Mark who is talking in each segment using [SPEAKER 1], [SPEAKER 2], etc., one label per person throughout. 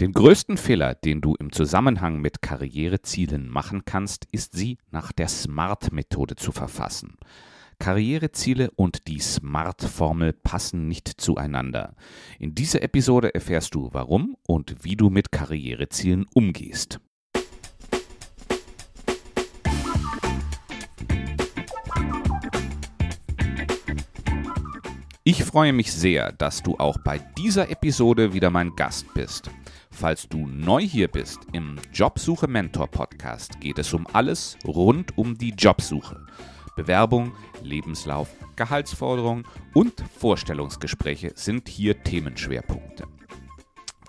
[SPEAKER 1] Den größten Fehler, den du im Zusammenhang mit Karrierezielen machen kannst, ist sie nach der SMART-Methode zu verfassen. Karriereziele und die SMART-Formel passen nicht zueinander. In dieser Episode erfährst du warum und wie du mit Karrierezielen umgehst. Ich freue mich sehr, dass du auch bei dieser Episode wieder mein Gast bist. Falls du neu hier bist, im Jobsuche Mentor Podcast geht es um alles rund um die Jobsuche. Bewerbung, Lebenslauf, Gehaltsforderungen und Vorstellungsgespräche sind hier Themenschwerpunkte.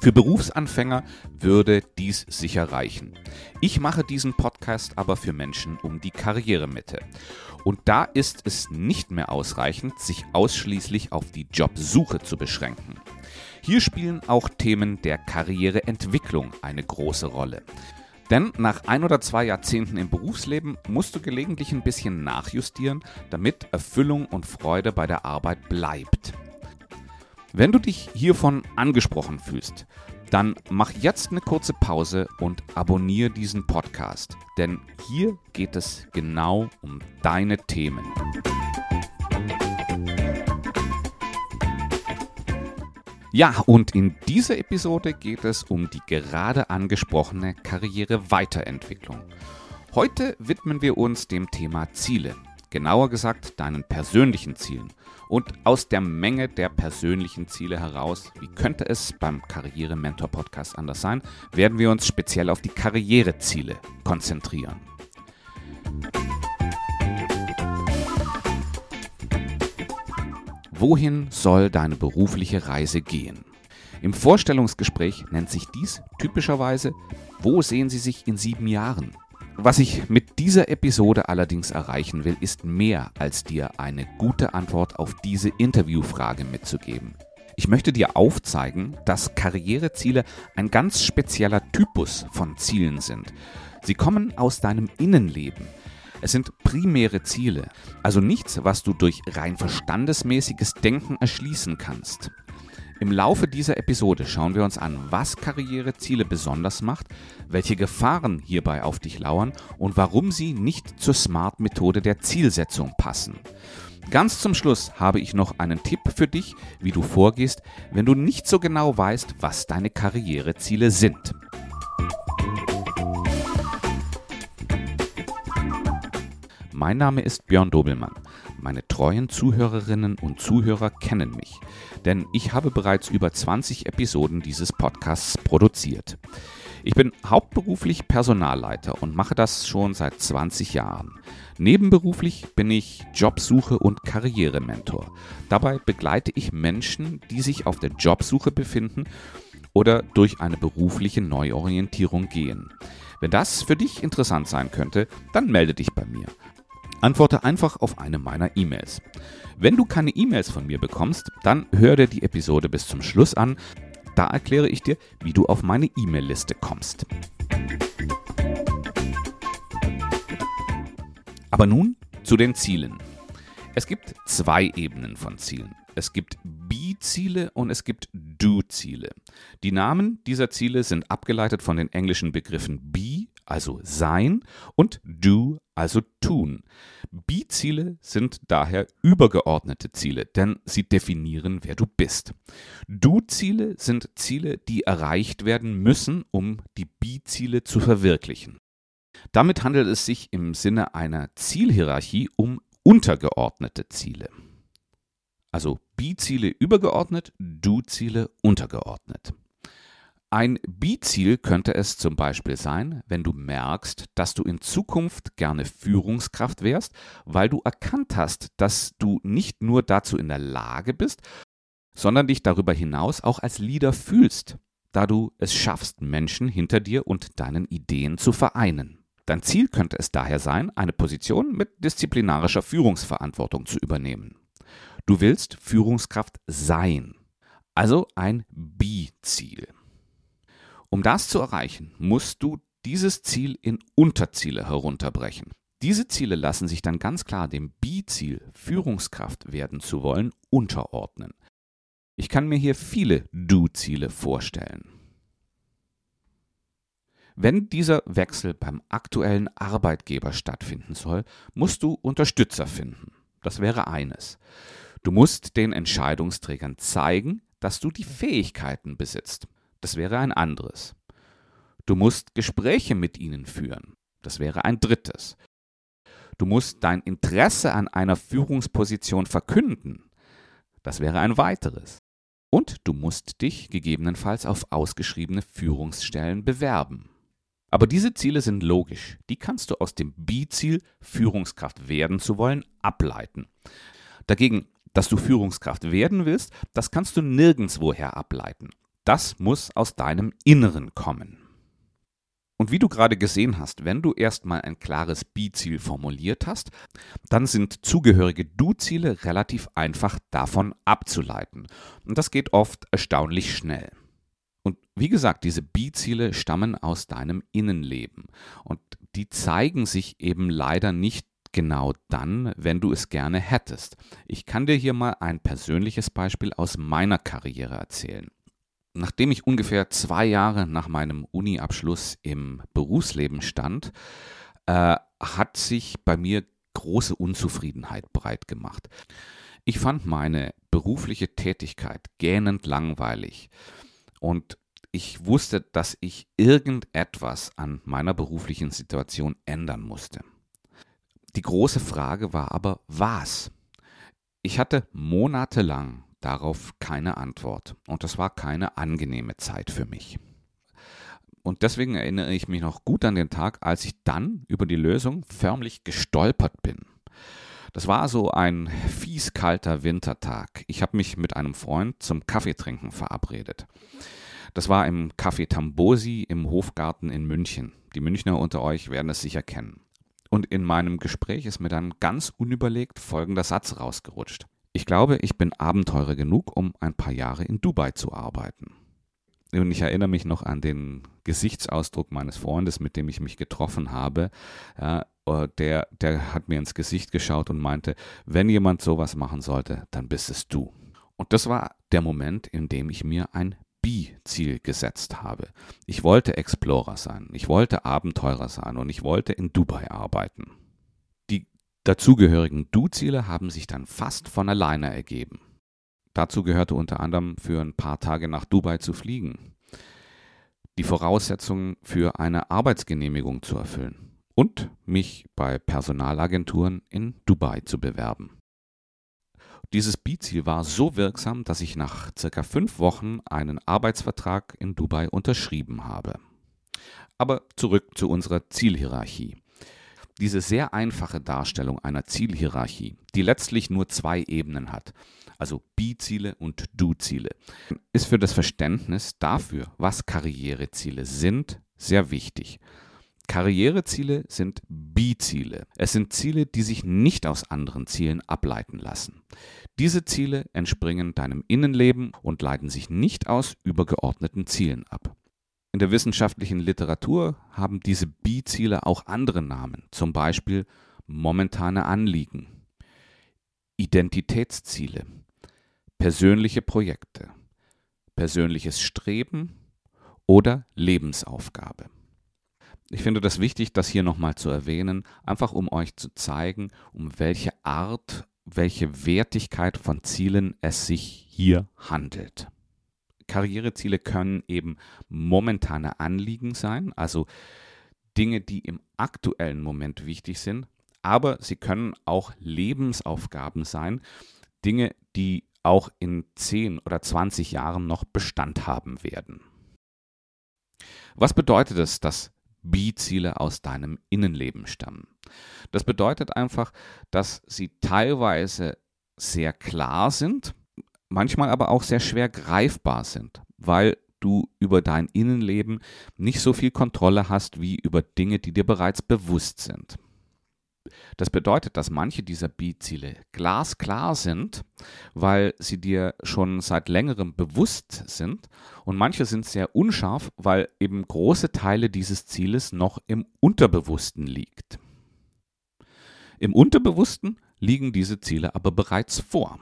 [SPEAKER 1] Für Berufsanfänger würde dies sicher reichen. Ich mache diesen Podcast aber für Menschen um die Karrieremitte. Und da ist es nicht mehr ausreichend, sich ausschließlich auf die Jobsuche zu beschränken. Hier spielen auch Themen der Karriereentwicklung eine große Rolle. Denn nach ein oder zwei Jahrzehnten im Berufsleben musst du gelegentlich ein bisschen nachjustieren, damit Erfüllung und Freude bei der Arbeit bleibt. Wenn du dich hiervon angesprochen fühlst, dann mach jetzt eine kurze Pause und abonniere diesen Podcast, denn hier geht es genau um deine Themen. Ja, und in dieser Episode geht es um die gerade angesprochene Karriereweiterentwicklung. Heute widmen wir uns dem Thema Ziele, genauer gesagt deinen persönlichen Zielen. Und aus der Menge der persönlichen Ziele heraus, wie könnte es beim Karriere-Mentor-Podcast anders sein, werden wir uns speziell auf die Karriereziele konzentrieren. Wohin soll deine berufliche Reise gehen? Im Vorstellungsgespräch nennt sich dies typischerweise, wo sehen Sie sich in sieben Jahren? Was ich mit dieser Episode allerdings erreichen will, ist mehr als dir eine gute Antwort auf diese Interviewfrage mitzugeben. Ich möchte dir aufzeigen, dass Karriereziele ein ganz spezieller Typus von Zielen sind. Sie kommen aus deinem Innenleben. Es sind primäre Ziele, also nichts, was du durch rein verstandesmäßiges Denken erschließen kannst. Im Laufe dieser Episode schauen wir uns an, was Karriereziele besonders macht, welche Gefahren hierbei auf dich lauern und warum sie nicht zur SMART-Methode der Zielsetzung passen. Ganz zum Schluss habe ich noch einen Tipp für dich, wie du vorgehst, wenn du nicht so genau weißt, was deine Karriereziele sind. Mein Name ist Björn Dobelmann. Meine treuen Zuhörerinnen und Zuhörer kennen mich, denn ich habe bereits über 20 Episoden dieses Podcasts produziert. Ich bin hauptberuflich Personalleiter und mache das schon seit 20 Jahren. Nebenberuflich bin ich Jobsuche und Karrierementor. Dabei begleite ich Menschen, die sich auf der Jobsuche befinden oder durch eine berufliche Neuorientierung gehen. Wenn das für dich interessant sein könnte, dann melde dich bei mir. Antworte einfach auf eine meiner E-Mails. Wenn du keine E-Mails von mir bekommst, dann hör dir die Episode bis zum Schluss an. Da erkläre ich dir, wie du auf meine E-Mail-Liste kommst. Aber nun zu den Zielen. Es gibt zwei Ebenen von Zielen. Es gibt Be-Ziele und es gibt Do-Ziele. Die Namen dieser Ziele sind abgeleitet von den englischen Begriffen Be, also sein, und Do, also tun. Bi-Ziele sind daher übergeordnete Ziele, denn sie definieren, wer du bist. Du-Ziele sind Ziele, die erreicht werden müssen, um die Bi-Ziele zu verwirklichen. Damit handelt es sich im Sinne einer Zielhierarchie um untergeordnete Ziele. Also Bi-Ziele übergeordnet, Du-Ziele untergeordnet. Ein B-Ziel könnte es zum Beispiel sein, wenn du merkst, dass du in Zukunft gerne Führungskraft wärst, weil du erkannt hast, dass du nicht nur dazu in der Lage bist, sondern dich darüber hinaus auch als Leader fühlst, da du es schaffst, Menschen hinter dir und deinen Ideen zu vereinen. Dein Ziel könnte es daher sein, eine Position mit disziplinarischer Führungsverantwortung zu übernehmen. Du willst Führungskraft sein, also ein B-Ziel. Um das zu erreichen, musst du dieses Ziel in Unterziele herunterbrechen. Diese Ziele lassen sich dann ganz klar dem B-Ziel, Führungskraft werden zu wollen, unterordnen. Ich kann mir hier viele Do-Ziele vorstellen. Wenn dieser Wechsel beim aktuellen Arbeitgeber stattfinden soll, musst du Unterstützer finden. Das wäre eines. Du musst den Entscheidungsträgern zeigen, dass du die Fähigkeiten besitzt. Das wäre ein anderes. Du musst Gespräche mit ihnen führen. Das wäre ein drittes. Du musst dein Interesse an einer Führungsposition verkünden. Das wäre ein weiteres. Und du musst dich gegebenenfalls auf ausgeschriebene Führungsstellen bewerben. Aber diese Ziele sind logisch. Die kannst du aus dem B-Ziel, Führungskraft werden zu wollen, ableiten. Dagegen, dass du Führungskraft werden willst, das kannst du nirgendswoher ableiten. Das muss aus deinem Inneren kommen. Und wie du gerade gesehen hast, wenn du erstmal ein klares B-Ziel formuliert hast, dann sind zugehörige Du-Ziele relativ einfach davon abzuleiten. Und das geht oft erstaunlich schnell. Und wie gesagt, diese B-Ziele stammen aus deinem Innenleben. Und die zeigen sich eben leider nicht genau dann, wenn du es gerne hättest. Ich kann dir hier mal ein persönliches Beispiel aus meiner Karriere erzählen. Nachdem ich ungefähr zwei Jahre nach meinem Uni-Abschluss im Berufsleben stand, äh, hat sich bei mir große Unzufriedenheit breit gemacht. Ich fand meine berufliche Tätigkeit gähnend langweilig. Und ich wusste, dass ich irgendetwas an meiner beruflichen Situation ändern musste. Die große Frage war aber, was? Ich hatte monatelang darauf keine Antwort und das war keine angenehme Zeit für mich. Und deswegen erinnere ich mich noch gut an den Tag, als ich dann über die Lösung förmlich gestolpert bin. Das war so ein fies kalter Wintertag. Ich habe mich mit einem Freund zum Kaffeetrinken verabredet. Das war im Café Tambosi im Hofgarten in München. Die Münchner unter euch werden es sicher kennen. Und in meinem Gespräch ist mir dann ganz unüberlegt folgender Satz rausgerutscht. Ich glaube, ich bin Abenteurer genug, um ein paar Jahre in Dubai zu arbeiten. Und ich erinnere mich noch an den Gesichtsausdruck meines Freundes, mit dem ich mich getroffen habe. Ja, äh, der, der hat mir ins Gesicht geschaut und meinte, wenn jemand sowas machen sollte, dann bist es du. Und das war der Moment, in dem ich mir ein B-Ziel gesetzt habe. Ich wollte Explorer sein, ich wollte Abenteurer sein und ich wollte in Dubai arbeiten. Dazugehörigen Du-Ziele haben sich dann fast von alleine ergeben. Dazu gehörte unter anderem für ein paar Tage nach Dubai zu fliegen, die Voraussetzungen für eine Arbeitsgenehmigung zu erfüllen und mich bei Personalagenturen in Dubai zu bewerben. Dieses B-Ziel war so wirksam, dass ich nach circa fünf Wochen einen Arbeitsvertrag in Dubai unterschrieben habe. Aber zurück zu unserer Zielhierarchie. Diese sehr einfache Darstellung einer Zielhierarchie, die letztlich nur zwei Ebenen hat, also B-Ziele und Do-Ziele, ist für das Verständnis dafür, was Karriereziele sind, sehr wichtig. Karriereziele sind B-Ziele. Es sind Ziele, die sich nicht aus anderen Zielen ableiten lassen. Diese Ziele entspringen deinem Innenleben und leiten sich nicht aus übergeordneten Zielen ab. In der wissenschaftlichen Literatur haben diese B-Ziele auch andere Namen, zum Beispiel momentane Anliegen, Identitätsziele, persönliche Projekte, persönliches Streben oder Lebensaufgabe. Ich finde das wichtig, das hier nochmal zu erwähnen, einfach um euch zu zeigen, um welche Art, welche Wertigkeit von Zielen es sich hier handelt. Karriereziele können eben momentane Anliegen sein, also Dinge, die im aktuellen Moment wichtig sind, aber sie können auch Lebensaufgaben sein, Dinge, die auch in 10 oder 20 Jahren noch Bestand haben werden. Was bedeutet es, dass B-Ziele aus deinem Innenleben stammen. Das bedeutet einfach, dass sie teilweise sehr klar sind, manchmal aber auch sehr schwer greifbar sind, weil du über dein Innenleben nicht so viel Kontrolle hast wie über Dinge, die dir bereits bewusst sind. Das bedeutet, dass manche dieser B-Ziele glasklar sind, weil sie dir schon seit längerem bewusst sind und manche sind sehr unscharf, weil eben große Teile dieses Zieles noch im Unterbewussten liegt. Im Unterbewussten liegen diese Ziele aber bereits vor.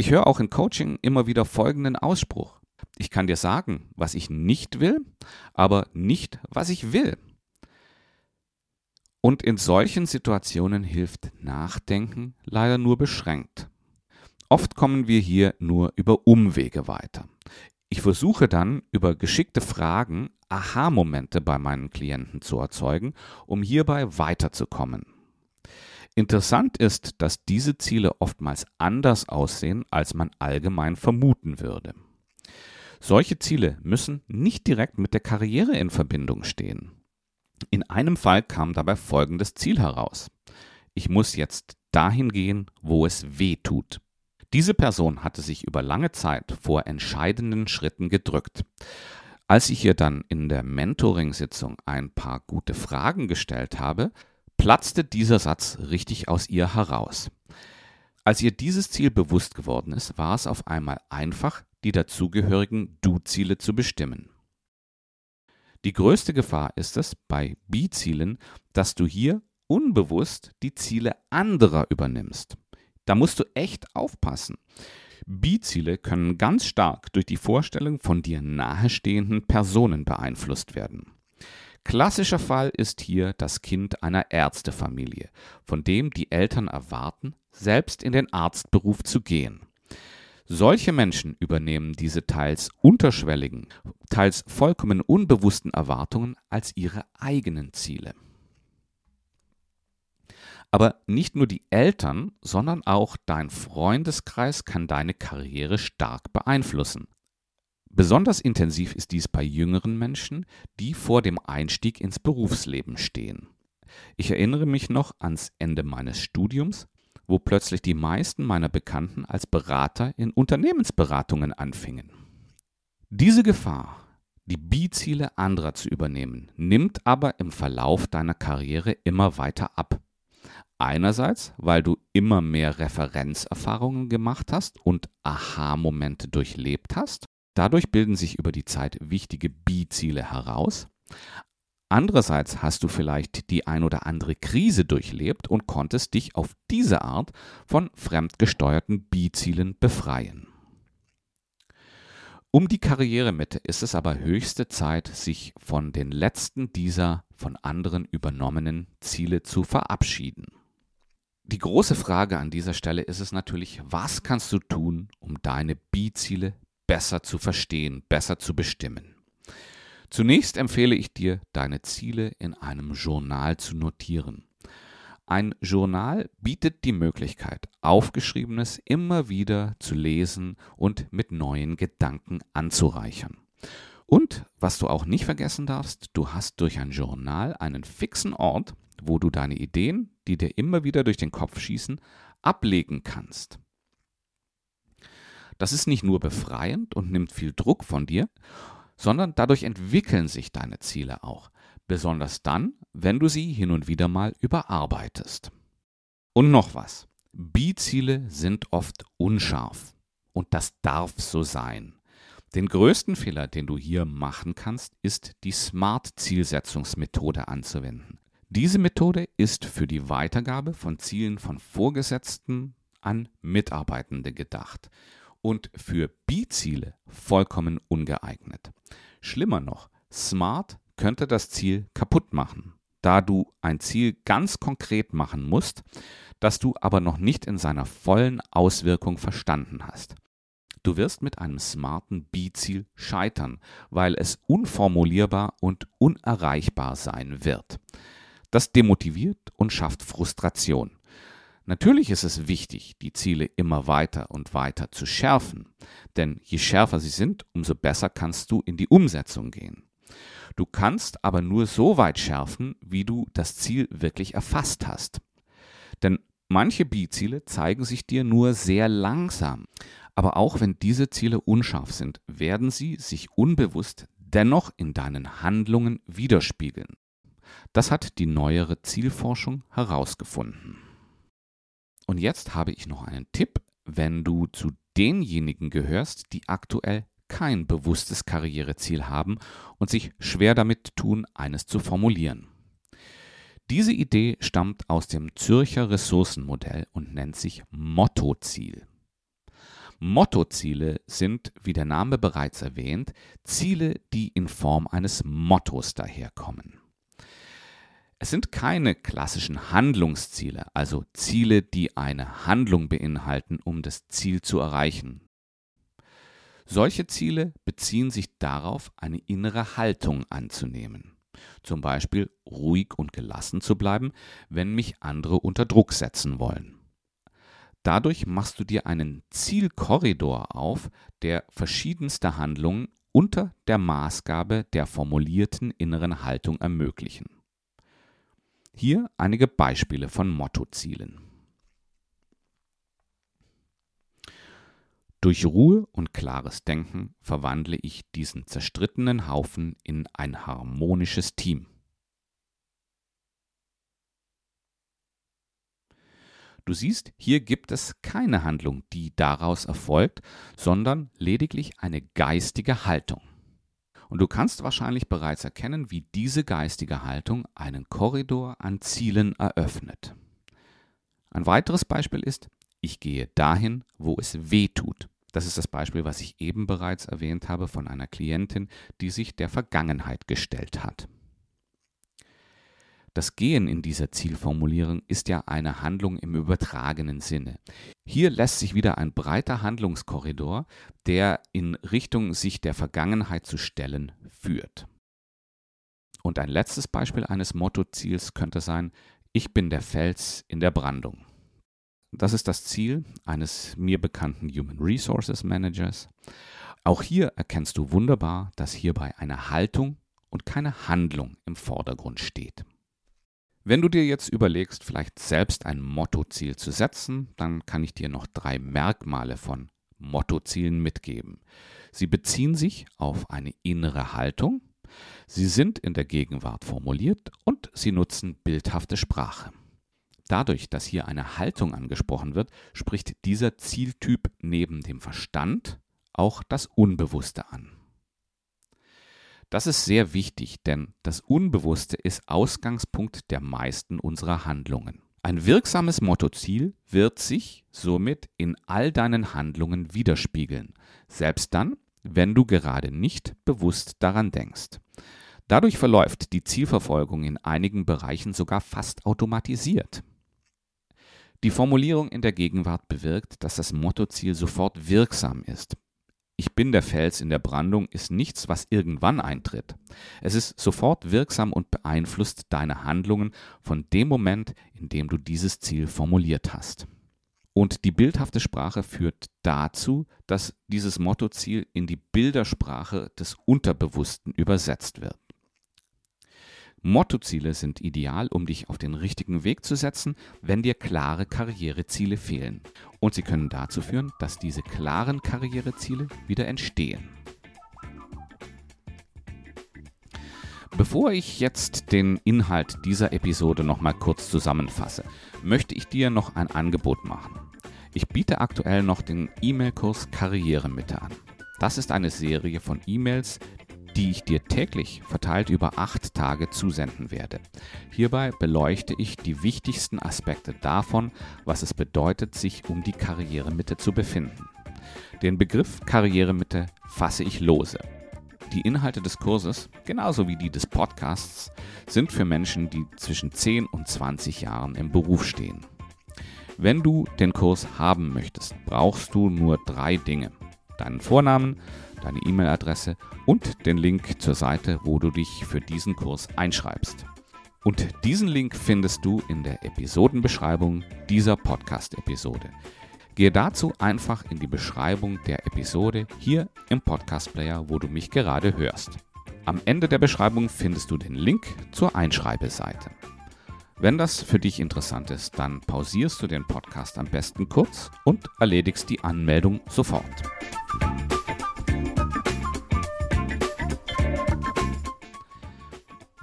[SPEAKER 1] Ich höre auch in Coaching immer wieder folgenden Ausspruch. Ich kann dir sagen, was ich nicht will, aber nicht, was ich will. Und in solchen Situationen hilft Nachdenken leider nur beschränkt. Oft kommen wir hier nur über Umwege weiter. Ich versuche dann über geschickte Fragen Aha-Momente bei meinen Klienten zu erzeugen, um hierbei weiterzukommen. Interessant ist, dass diese Ziele oftmals anders aussehen, als man allgemein vermuten würde. Solche Ziele müssen nicht direkt mit der Karriere in Verbindung stehen. In einem Fall kam dabei folgendes Ziel heraus. Ich muss jetzt dahin gehen, wo es weh tut. Diese Person hatte sich über lange Zeit vor entscheidenden Schritten gedrückt. Als ich ihr dann in der Mentoring-Sitzung ein paar gute Fragen gestellt habe, platzte dieser Satz richtig aus ihr heraus. Als ihr dieses Ziel bewusst geworden ist, war es auf einmal einfach, die dazugehörigen Du-Ziele zu bestimmen. Die größte Gefahr ist es bei B-Zielen, dass du hier unbewusst die Ziele anderer übernimmst. Da musst du echt aufpassen. B-Ziele können ganz stark durch die Vorstellung von dir nahestehenden Personen beeinflusst werden. Klassischer Fall ist hier das Kind einer Ärztefamilie, von dem die Eltern erwarten, selbst in den Arztberuf zu gehen. Solche Menschen übernehmen diese teils unterschwelligen, teils vollkommen unbewussten Erwartungen als ihre eigenen Ziele. Aber nicht nur die Eltern, sondern auch dein Freundeskreis kann deine Karriere stark beeinflussen. Besonders intensiv ist dies bei jüngeren Menschen, die vor dem Einstieg ins Berufsleben stehen. Ich erinnere mich noch ans Ende meines Studiums, wo plötzlich die meisten meiner Bekannten als Berater in Unternehmensberatungen anfingen. Diese Gefahr, die B-Ziele anderer zu übernehmen, nimmt aber im Verlauf deiner Karriere immer weiter ab. Einerseits, weil du immer mehr Referenzerfahrungen gemacht hast und Aha-Momente durchlebt hast. Dadurch bilden sich über die Zeit wichtige B-Ziele heraus. Andererseits hast du vielleicht die ein oder andere Krise durchlebt und konntest dich auf diese Art von fremdgesteuerten B-Zielen befreien. Um die Karrieremitte ist es aber höchste Zeit, sich von den letzten dieser von anderen übernommenen Ziele zu verabschieden. Die große Frage an dieser Stelle ist es natürlich, was kannst du tun, um deine B-Ziele besser zu verstehen, besser zu bestimmen? Zunächst empfehle ich dir, deine Ziele in einem Journal zu notieren. Ein Journal bietet die Möglichkeit, Aufgeschriebenes immer wieder zu lesen und mit neuen Gedanken anzureichern. Und was du auch nicht vergessen darfst, du hast durch ein Journal einen fixen Ort, wo du deine Ideen, die dir immer wieder durch den Kopf schießen, ablegen kannst. Das ist nicht nur befreiend und nimmt viel Druck von dir, sondern dadurch entwickeln sich deine Ziele auch, besonders dann, wenn du sie hin und wieder mal überarbeitest. Und noch was. B-Ziele sind oft unscharf und das darf so sein. Den größten Fehler, den du hier machen kannst, ist die Smart-Zielsetzungsmethode anzuwenden. Diese Methode ist für die Weitergabe von Zielen von Vorgesetzten an Mitarbeitende gedacht und für B-Ziele vollkommen ungeeignet. Schlimmer noch, Smart könnte das Ziel kaputt machen, da du ein Ziel ganz konkret machen musst, das du aber noch nicht in seiner vollen Auswirkung verstanden hast. Du wirst mit einem smarten B-Ziel scheitern, weil es unformulierbar und unerreichbar sein wird. Das demotiviert und schafft Frustration. Natürlich ist es wichtig, die Ziele immer weiter und weiter zu schärfen, denn je schärfer sie sind, umso besser kannst du in die Umsetzung gehen. Du kannst aber nur so weit schärfen, wie du das Ziel wirklich erfasst hast. Denn manche B-Ziele zeigen sich dir nur sehr langsam. Aber auch wenn diese Ziele unscharf sind, werden sie sich unbewusst dennoch in deinen Handlungen widerspiegeln. Das hat die neuere Zielforschung herausgefunden. Und jetzt habe ich noch einen Tipp, wenn du zu denjenigen gehörst, die aktuell kein bewusstes Karriereziel haben und sich schwer damit tun, eines zu formulieren. Diese Idee stammt aus dem Zürcher Ressourcenmodell und nennt sich Mottoziel. Mottoziele sind, wie der Name bereits erwähnt, Ziele, die in Form eines Mottos daherkommen. Es sind keine klassischen Handlungsziele, also Ziele, die eine Handlung beinhalten, um das Ziel zu erreichen. Solche Ziele beziehen sich darauf, eine innere Haltung anzunehmen. Zum Beispiel ruhig und gelassen zu bleiben, wenn mich andere unter Druck setzen wollen. Dadurch machst du dir einen Zielkorridor auf, der verschiedenste Handlungen unter der Maßgabe der formulierten inneren Haltung ermöglichen. Hier einige Beispiele von Mottozielen. Durch Ruhe und klares Denken verwandle ich diesen zerstrittenen Haufen in ein harmonisches Team. Du siehst, hier gibt es keine Handlung, die daraus erfolgt, sondern lediglich eine geistige Haltung. Und du kannst wahrscheinlich bereits erkennen, wie diese geistige Haltung einen Korridor an Zielen eröffnet. Ein weiteres Beispiel ist, ich gehe dahin, wo es weh tut. Das ist das Beispiel, was ich eben bereits erwähnt habe von einer Klientin, die sich der Vergangenheit gestellt hat. Das Gehen in dieser Zielformulierung ist ja eine Handlung im übertragenen Sinne. Hier lässt sich wieder ein breiter Handlungskorridor, der in Richtung sich der Vergangenheit zu stellen, führt. Und ein letztes Beispiel eines Mottoziels könnte sein, ich bin der Fels in der Brandung. Das ist das Ziel eines mir bekannten Human Resources Managers. Auch hier erkennst du wunderbar, dass hierbei eine Haltung und keine Handlung im Vordergrund steht. Wenn du dir jetzt überlegst, vielleicht selbst ein Mottoziel zu setzen, dann kann ich dir noch drei Merkmale von Mottozielen mitgeben. Sie beziehen sich auf eine innere Haltung, sie sind in der Gegenwart formuliert und sie nutzen bildhafte Sprache. Dadurch, dass hier eine Haltung angesprochen wird, spricht dieser Zieltyp neben dem Verstand auch das Unbewusste an. Das ist sehr wichtig, denn das Unbewusste ist Ausgangspunkt der meisten unserer Handlungen. Ein wirksames Mottoziel wird sich somit in all deinen Handlungen widerspiegeln, selbst dann, wenn du gerade nicht bewusst daran denkst. Dadurch verläuft die Zielverfolgung in einigen Bereichen sogar fast automatisiert. Die Formulierung in der Gegenwart bewirkt, dass das Mottoziel sofort wirksam ist. Ich bin der Fels in der Brandung ist nichts, was irgendwann eintritt. Es ist sofort wirksam und beeinflusst deine Handlungen von dem Moment, in dem du dieses Ziel formuliert hast. Und die bildhafte Sprache führt dazu, dass dieses Mottoziel in die Bildersprache des Unterbewussten übersetzt wird. Mottoziele sind ideal, um dich auf den richtigen Weg zu setzen, wenn dir klare Karriereziele fehlen. Und sie können dazu führen, dass diese klaren Karriereziele wieder entstehen. Bevor ich jetzt den Inhalt dieser Episode nochmal kurz zusammenfasse, möchte ich dir noch ein Angebot machen. Ich biete aktuell noch den E-Mail-Kurs Karrieremitte an. Das ist eine Serie von E-Mails, die ich dir täglich verteilt über acht Tage zusenden werde. Hierbei beleuchte ich die wichtigsten Aspekte davon, was es bedeutet, sich um die Karrieremitte zu befinden. Den Begriff Karrieremitte fasse ich lose. Die Inhalte des Kurses, genauso wie die des Podcasts, sind für Menschen, die zwischen 10 und 20 Jahren im Beruf stehen. Wenn du den Kurs haben möchtest, brauchst du nur drei Dinge. Deinen Vornamen, deine E-Mail-Adresse und den Link zur Seite, wo du dich für diesen Kurs einschreibst. Und diesen Link findest du in der Episodenbeschreibung dieser Podcast-Episode. Gehe dazu einfach in die Beschreibung der Episode hier im Podcast-Player, wo du mich gerade hörst. Am Ende der Beschreibung findest du den Link zur Einschreibeseite. Wenn das für dich interessant ist, dann pausierst du den Podcast am besten kurz und erledigst die Anmeldung sofort.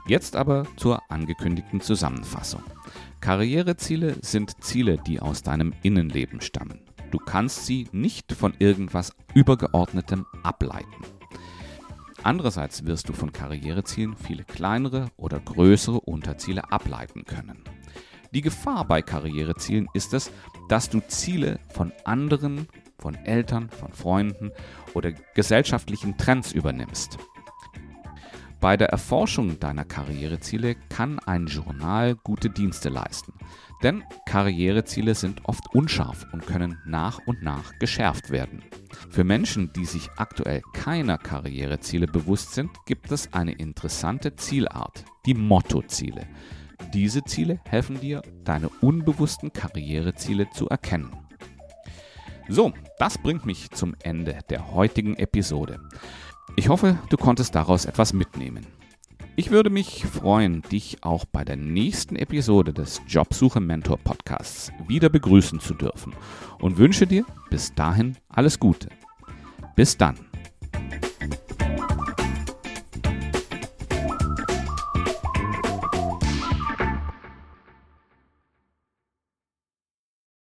[SPEAKER 1] Jetzt aber zur angekündigten Zusammenfassung. Karriereziele sind Ziele, die aus deinem Innenleben stammen. Du kannst sie nicht von irgendwas Übergeordnetem ableiten. Andererseits wirst du von Karrierezielen viele kleinere oder größere Unterziele ableiten können. Die Gefahr bei Karrierezielen ist es, dass du Ziele von anderen von Eltern, von Freunden oder gesellschaftlichen Trends übernimmst. Bei der Erforschung deiner Karriereziele kann ein Journal gute Dienste leisten. Denn Karriereziele sind oft unscharf und können nach und nach geschärft werden. Für Menschen, die sich aktuell keiner Karriereziele bewusst sind, gibt es eine interessante Zielart, die Mottoziele. Diese Ziele helfen dir, deine unbewussten Karriereziele zu erkennen. So, das bringt mich zum Ende der heutigen Episode. Ich hoffe, du konntest daraus etwas mitnehmen. Ich würde mich freuen, dich auch bei der nächsten Episode des Jobsuche Mentor Podcasts wieder begrüßen zu dürfen und wünsche dir bis dahin alles Gute. Bis dann.